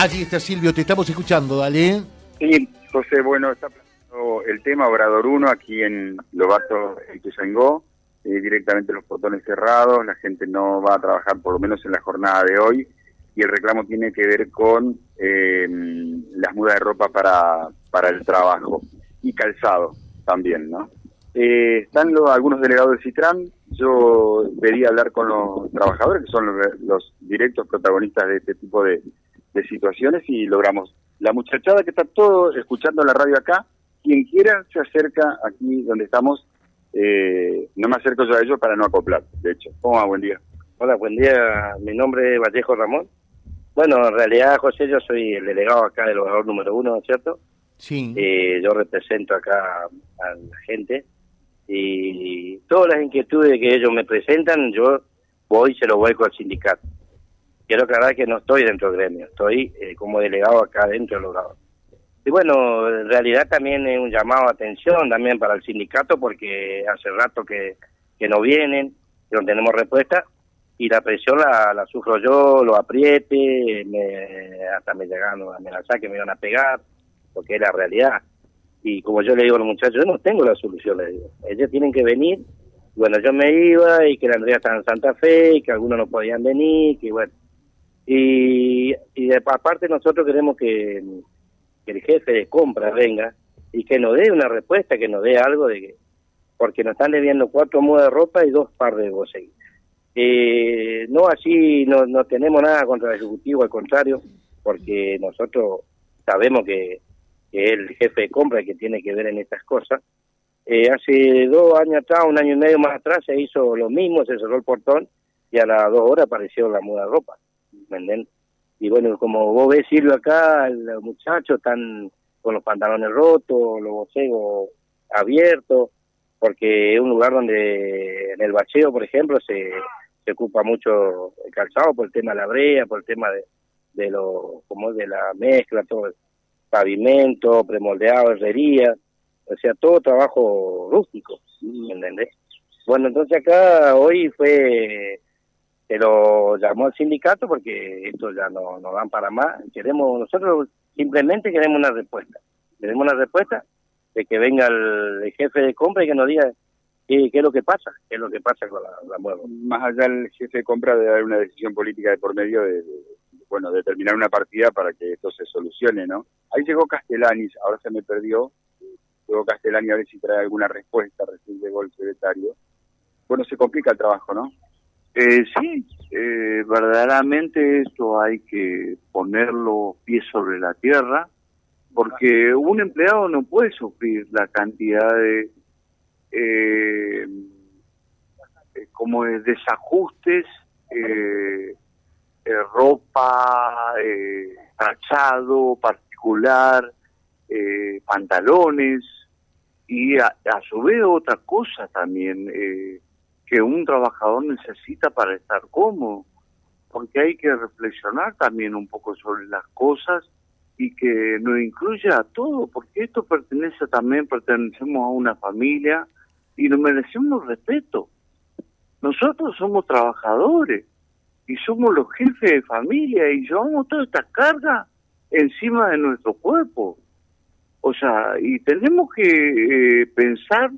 Allí está Silvio, te estamos escuchando, dale. Sí, José, bueno, está planteando el tema Obrador 1 aquí en Lobato, en Tuzangó, eh, directamente los portones cerrados, la gente no va a trabajar por lo menos en la jornada de hoy y el reclamo tiene que ver con eh, las mudas de ropa para, para el trabajo y calzado también, ¿no? Eh, están los, algunos delegados del CITRAN, yo pedí hablar con los trabajadores, que son los, directos protagonistas de este tipo de, situaciones, y logramos. La muchachada que está todo escuchando la radio acá, quien quiera se acerca aquí donde estamos, eh, no me acerco yo a ellos para no acoplar, de hecho. ¿Cómo va? Buen día. Hola, buen día. Mi nombre es Vallejo Ramón. Bueno, en realidad, José, yo soy el delegado acá del gobernador número uno, ¿cierto? Sí. Eh, yo represento acá a la gente y todas las inquietudes que ellos me presentan, yo voy y se lo vuelco al sindicato. Quiero aclarar que no estoy dentro del gremio, estoy eh, como delegado acá dentro del logrado. Y bueno, en realidad también es un llamado a atención también para el sindicato porque hace rato que, que no vienen, que no tenemos respuesta y la presión la, la sufro yo, lo apriete, me, hasta me llegaron a amenazar que me iban a pegar, porque es la realidad. Y como yo le digo a los muchachos, yo no tengo la solución, les digo. Ellos tienen que venir. Bueno, yo me iba y que la Andrea estaba en Santa Fe y que algunos no podían venir, que bueno. Y, y aparte nosotros queremos que, el jefe de compra venga y que nos dé una respuesta, que nos dé algo de que, porque nos están debiendo cuatro mudas de ropa y dos par de boceguitas. Eh, no así, no, no tenemos nada contra el Ejecutivo, al contrario, porque nosotros sabemos que que es el jefe de compra que tiene que ver en estas cosas. Eh, hace dos años atrás, un año y medio más atrás, se hizo lo mismo, se cerró el portón y a las dos horas apareció la muda de ropa. Y bueno, como vos ves, Silvio, acá, los muchachos están con los pantalones rotos, los bocegos abiertos, porque es un lugar donde en el bacheo, por ejemplo, se, se ocupa mucho el calzado por el tema de la brea, por el tema de, de lo como de la mezcla, todo eso pavimento, premoldeado, herrería, o sea, todo trabajo rústico, ¿me entendés? Bueno, entonces acá hoy fue, se lo llamó al sindicato porque esto ya no nos dan para más, queremos, nosotros simplemente queremos una respuesta, queremos una respuesta de que venga el, jefe de compra y que nos diga qué, es lo que pasa, qué es lo que pasa con la, la Más allá del jefe de compra debe haber una decisión política de por medio de bueno, determinar una partida para que esto se solucione, ¿no? Ahí llegó Castellanis, ahora se me perdió, llegó Castellani a ver si trae alguna respuesta, recién llegó el secretario. Bueno, se complica el trabajo, ¿no? Eh, sí, eh, verdaderamente esto hay que ponerlo pies sobre la tierra, porque un empleado no puede sufrir la cantidad de eh, como de desajustes eh, eh, ropa, eh, particular, eh, pantalones y a, su vez otra cosa también eh, que un trabajador necesita para estar cómodo, porque hay que reflexionar también un poco sobre las cosas y que nos incluya a todo, porque esto pertenece también, pertenecemos a una familia y nos merecemos respeto. Nosotros somos trabajadores y somos los jefes de familia y llevamos toda esta carga encima de nuestro cuerpo. O sea, y tenemos que eh, pensar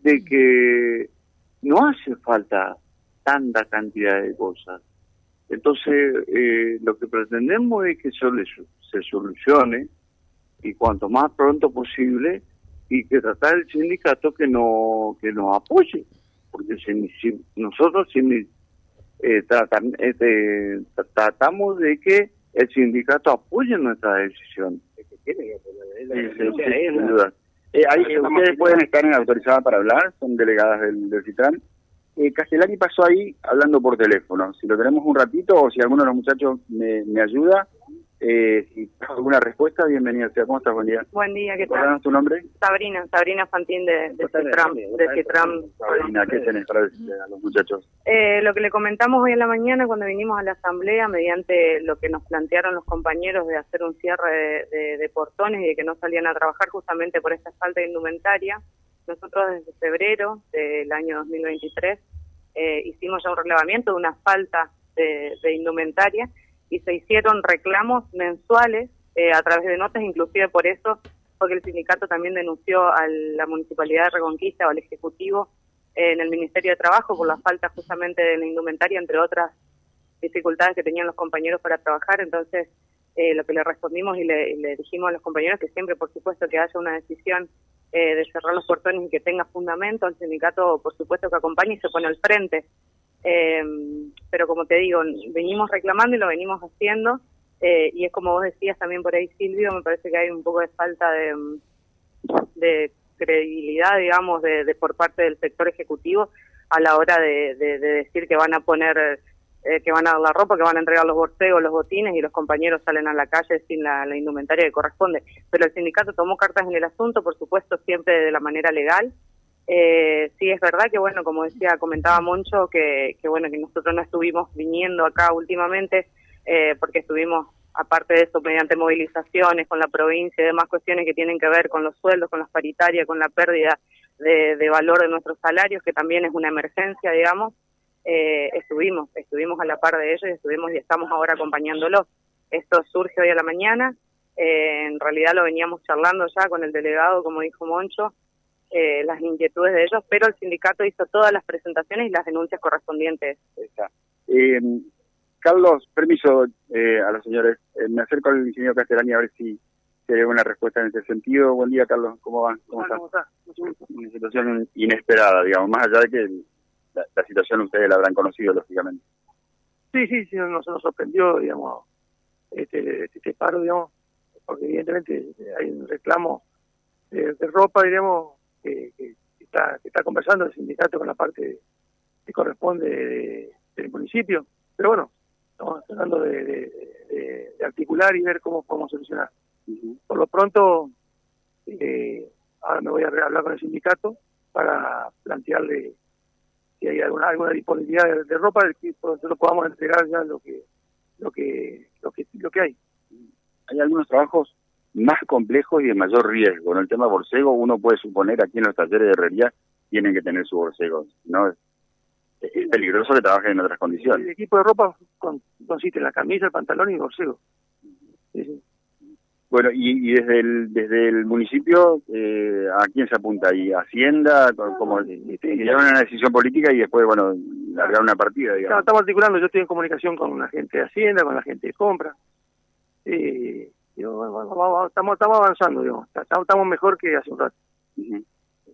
de que no hace falta tanta cantidad de cosas. Entonces, eh, lo que pretendemos es que eso se solucione y cuanto más pronto posible y que tratar el sindicato que no que nos apoye porque si, nosotros si eh, este, tratamos de que el sindicato apoye nuestra decisión. Eh, ustedes pueden estar en autorizada para hablar, son delegadas del, del CITRAN. Eh, Castellani pasó ahí hablando por teléfono. Si lo tenemos un ratito o si alguno de los muchachos me, me ayuda, eh, si alguna respuesta, bienvenida sea. ¿Cómo estás? Buen día. Buen día, ¿qué tal? tu nombre? Sabrina, Sabrina Fantín de, de CITRAM. De Sabrina, ¿qué tenés para decirle a los muchachos? Eh, lo que le comentamos hoy en la mañana cuando vinimos a la asamblea, mediante lo que nos plantearon los compañeros de hacer un cierre de, portones y de que no salían a trabajar justamente por esta falta de indumentaria, nosotros desde febrero del año 2023 eh, hicimos ya un relevamiento de una falta de indumentaria y se hicieron reclamos mensuales eh, a través de notas, inclusive por eso, porque el sindicato también denunció a la Municipalidad de Reconquista o al Ejecutivo eh, en el Ministerio de Trabajo por la falta justamente de la indumentaria, entre otras dificultades que tenían los compañeros para trabajar. Entonces, eh, lo que le respondimos y le, dijimos a los compañeros que siempre, por supuesto, que haya una decisión eh, de cerrar los portones y que tenga fundamento, el sindicato, por supuesto, que acompañe y se pone al frente. Eh, pero como te digo, venimos reclamando y lo venimos haciendo. y es como vos decías también por ahí, Silvio, me parece que hay un poco de falta de, de credibilidad, digamos, de, por parte del sector ejecutivo a la hora de decir que van a poner eh, que van a dar la ropa, que van a entregar los borcegos, los botines y los compañeros salen a la calle sin la, indumentaria que corresponde. Pero el sindicato tomó cartas en el asunto, por supuesto, siempre de la manera legal. Eh, sí, es verdad que, bueno, como decía, comentaba Moncho, que, bueno, que nosotros no estuvimos viniendo acá últimamente eh, porque estuvimos, aparte de eso, mediante movilizaciones con la provincia y demás cuestiones que tienen que ver con los sueldos, con las paritarias, con la pérdida de, de valor de nuestros salarios, que también es una emergencia, digamos eh, estuvimos, estuvimos a la par de ellos y estuvimos y estamos ahora acompañándolos. Esto surge hoy a la mañana, eh, en realidad lo veníamos charlando ya con el delegado, como dijo Moncho, eh, las inquietudes de ellos, pero el sindicato hizo todas las presentaciones y las denuncias correspondientes. Eh, Carlos, permiso a los señores, me acerco al ingeniero Castellani a ver si hay una respuesta en ese sentido. Buen día, Carlos, ¿cómo va? ¿Cómo, ¿Cómo está? Una situación inesperada, digamos, más allá de que la, situación ustedes la habrán conocido, lógicamente. Sí, sí, sí, nos, nos sorprendió, digamos, este, este, paro, digamos, porque evidentemente hay un reclamo de, ropa, digamos, que, está, que está conversando el sindicato con la parte que corresponde del municipio, pero bueno, estamos tratando de, articular y ver cómo podemos solucionar. Por lo pronto, eh, ahora me voy a hablar con el sindicato para plantearle si hay alguna, alguna disponibilidad de, ropa, que nosotros podamos entregar ya lo que, lo que, lo que, lo que hay. Hay algunos trabajos más complejos y de mayor riesgo. En el tema borcego, uno puede suponer aquí en los talleres de herrería tienen que tener su borcego, ¿no? Es peligroso que trabajen en otras condiciones. El equipo de ropa consiste en la camisa, el pantalón y el borcego. Bueno, y, desde el desde el municipio, eh, ¿a quién se apunta ahí? ¿Hacienda? como llevan una decisión política y después, bueno, largar una partida, digamos. estamos articulando, yo estoy en comunicación con la gente de Hacienda, con la gente de compra. Eh, estamos, estamos avanzando, digamos. Estamos mejor que hace un rato.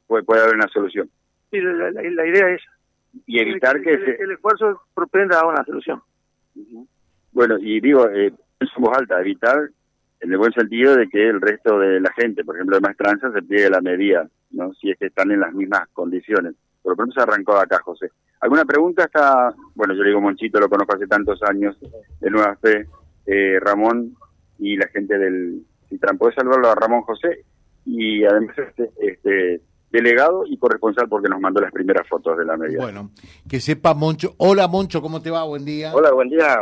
puede, puede haber una solución. Sí, la, idea es... Y evitar que, el, esfuerzo propenda a una solución. Bueno, y digo, eh, en voz alta, evitar en el buen sentido de que el resto de la gente, por ejemplo de Maestranza, se pliegue la medida, ¿no? si es que están en las mismas condiciones. Por lo pronto se arrancó acá, José. ¿Alguna pregunta? Está, bueno, yo le digo Monchito, lo conozco hace tantos años, de Nueva Fe, eh, Ramón y la gente del Citran. ¿Podés saludarlo a Ramón José? Y además este, este delegado y corresponsal porque nos mandó las primeras fotos de la medida. Bueno, que sepa Moncho. Hola Moncho, ¿cómo te va? Buen día. Hola, buen día.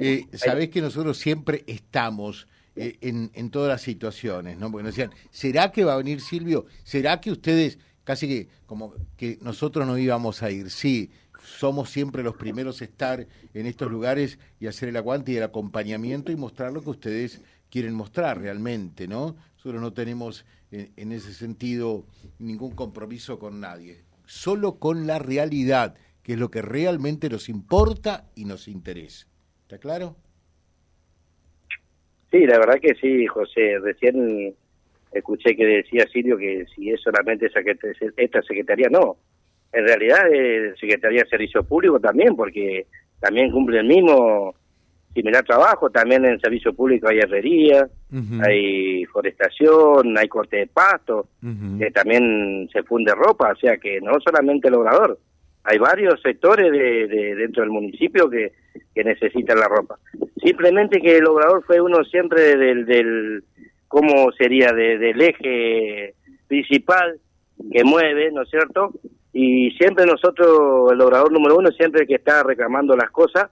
Eh, Sabés que nosotros siempre estamos eh, en, en, todas las situaciones, ¿no? Porque nos decían, ¿será que va a venir Silvio? ¿Será que ustedes, casi que como que nosotros no íbamos a ir? Sí, somos siempre los primeros a estar en estos lugares y hacer el aguante y el acompañamiento y mostrar lo que ustedes quieren mostrar realmente, ¿no? Nosotros no tenemos en, en ese sentido ningún compromiso con nadie, solo con la realidad, que es lo que realmente nos importa y nos interesa. ¿Está claro? Sí, la verdad que sí, José. Recién escuché que decía Silvio que si es solamente esta secretaría, no. En realidad es Secretaría de Servicio Público también, porque también cumple el mismo similar trabajo. También en Servicio Público hay herrería, hay forestación, hay corte de pasto, que también se funde ropa. O sea que no solamente el obrador, hay varios sectores de, dentro del municipio que, que necesitan la ropa. Simplemente que el obrador fue uno siempre del, del ¿cómo sería? del eje principal que mueve, ¿no es cierto? Y siempre nosotros, el obrador número uno, siempre que está reclamando las cosas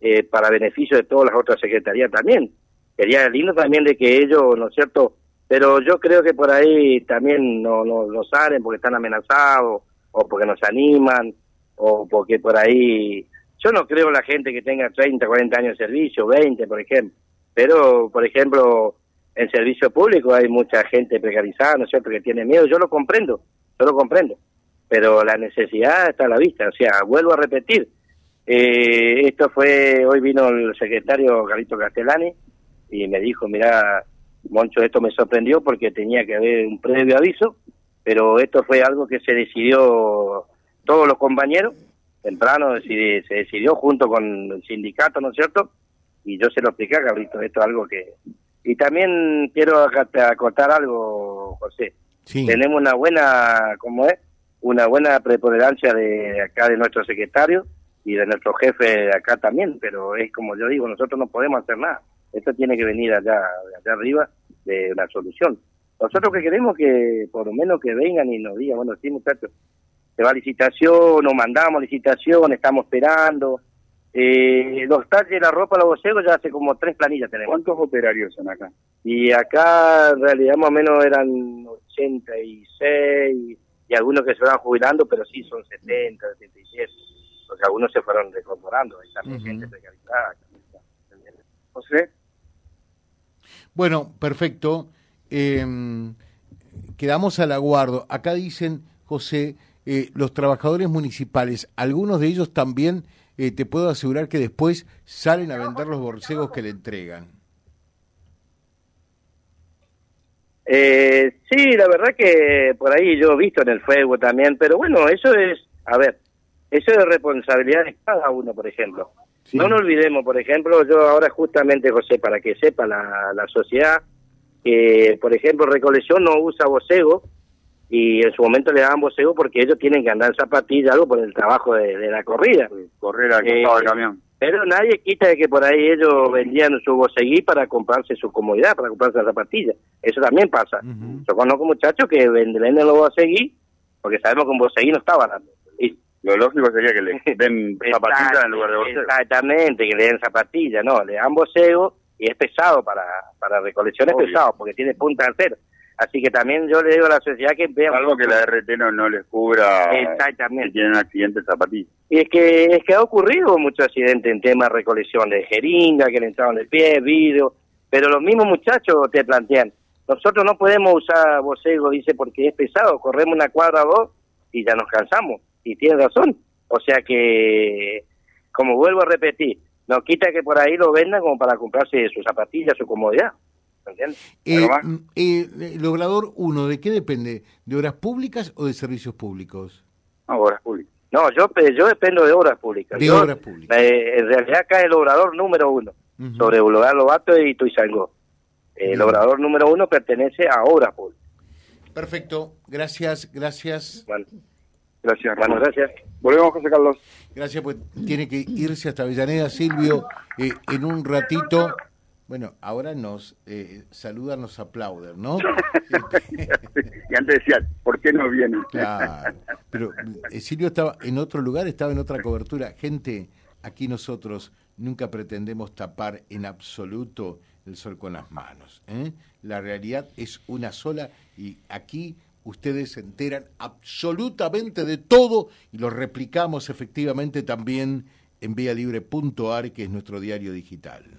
eh, para beneficio de todas las otras secretarías también. Sería lindo también de que ellos, ¿no es cierto? Pero yo creo que por ahí también no, no, no salen porque están amenazados o porque nos animan o porque por ahí yo no creo la gente que tenga 30, 40 años de servicio, 20, por ejemplo. Pero, por ejemplo, en servicio público hay mucha gente precarizada, ¿no es cierto?, que tiene miedo. Yo lo comprendo, yo lo comprendo. Pero la necesidad está a la vista. O sea, vuelvo a repetir. Eh, esto fue, hoy vino el secretario Galito Castellani y me dijo, mira, Moncho, esto me sorprendió porque tenía que haber un previo aviso, pero esto fue algo que se decidió todos los compañeros, temprano se decidió junto con el sindicato, ¿no es cierto? Y yo se lo expliqué a Gabrito, esto es algo que... Y también quiero acotar algo, José. Tenemos una buena, ¿cómo es? Una buena preponderancia de acá de nuestro secretario y de nuestro jefe de acá también, pero es como yo digo, nosotros no podemos hacer nada. Esto tiene que venir allá, allá arriba de la solución. Nosotros que queremos que por lo menos que vengan y nos digan, bueno, sí muchachos, se va a licitación, nos mandamos licitación, estamos esperando. Eh, los talles de la ropa, los bocegos, ya hace como tres planillas tenemos. ¿Cuántos operarios son acá? Y acá en realidad más o menos eran 86 y algunos que se van jubilando, pero sí son 70, 77. O sea, algunos se fueron recorporando. Hay también gente precarizada. José. Bueno, perfecto. Em, quedamos al aguardo. Acá dicen, José, eh, los trabajadores municipales, algunos de ellos también, eh, te puedo asegurar que después salen a vender los borcegos que le entregan. Eh, sí, la verdad que por ahí yo he visto en el fuego también, pero bueno, eso es, a ver, eso es responsabilidad de cada uno, por ejemplo. No nos olvidemos, por ejemplo, yo ahora justamente, José, para que sepa la, la sociedad, que por ejemplo Recolección no usa bocego y en su momento le daban bocego porque ellos tienen que andar en zapatillas, algo por el trabajo de, la corrida. Correr al costado del camión. Pero nadie quita de que por ahí ellos vendían su boceguí para comprarse su comodidad, para comprarse las zapatillas. Eso también pasa. Yo conozco muchachos que venden, los boceguí porque sabemos que un boceguí no está barato. Lo lógico sería que le den zapatillas en lugar de bocego. Exactamente, que le den zapatillas, no, le dan bocego y es pesado para, para recolección, es pesado porque tiene punta cero. Así que también yo le digo a la sociedad que vean... Algo que la RT no, no les cubra Exactamente. si tienen accidentes zapatillas. Y es que, es que ha ocurrido mucho accidente en tema de recolección de jeringa, que le entraron el pie, vidrio, pero los mismos muchachos te plantean, nosotros no podemos usar bocego, dice, porque es pesado, corremos una cuadra o dos y ya nos cansamos y tiene razón. O sea que, como vuelvo a repetir, no quita que por ahí lo vendan como para comprarse sus zapatillas, su comodidad. ¿Entiendes? Eh, mm, eh, el obrador 1, ¿de qué depende? ¿De obras públicas o de servicios públicos? No, obras públicas. No, yo, yo dependo de obras públicas. De obras públicas. Eh, en realidad acá el obrador número uno, sobre Boulevard Lobato y Tuizangó. El obrador número uno pertenece a obras públicas. Perfecto, gracias, gracias. Bueno. Gracias. Bueno, gracias. Volvemos, José Carlos. Gracias, pues tiene que irse hasta Avellaneda, Silvio, eh, en un ratito. Bueno, ahora nos eh, saludan, nos aplauden, ¿no? y antes decían, ¿por qué no vienen? Claro, pero eh, Silvio estaba en otro lugar, estaba en otra cobertura. Gente, aquí nosotros nunca pretendemos tapar en absoluto el sol con las manos. ¿eh? La realidad es una sola y aquí ustedes se enteran absolutamente de todo y lo replicamos efectivamente también en vialibre.ar, que es nuestro diario digital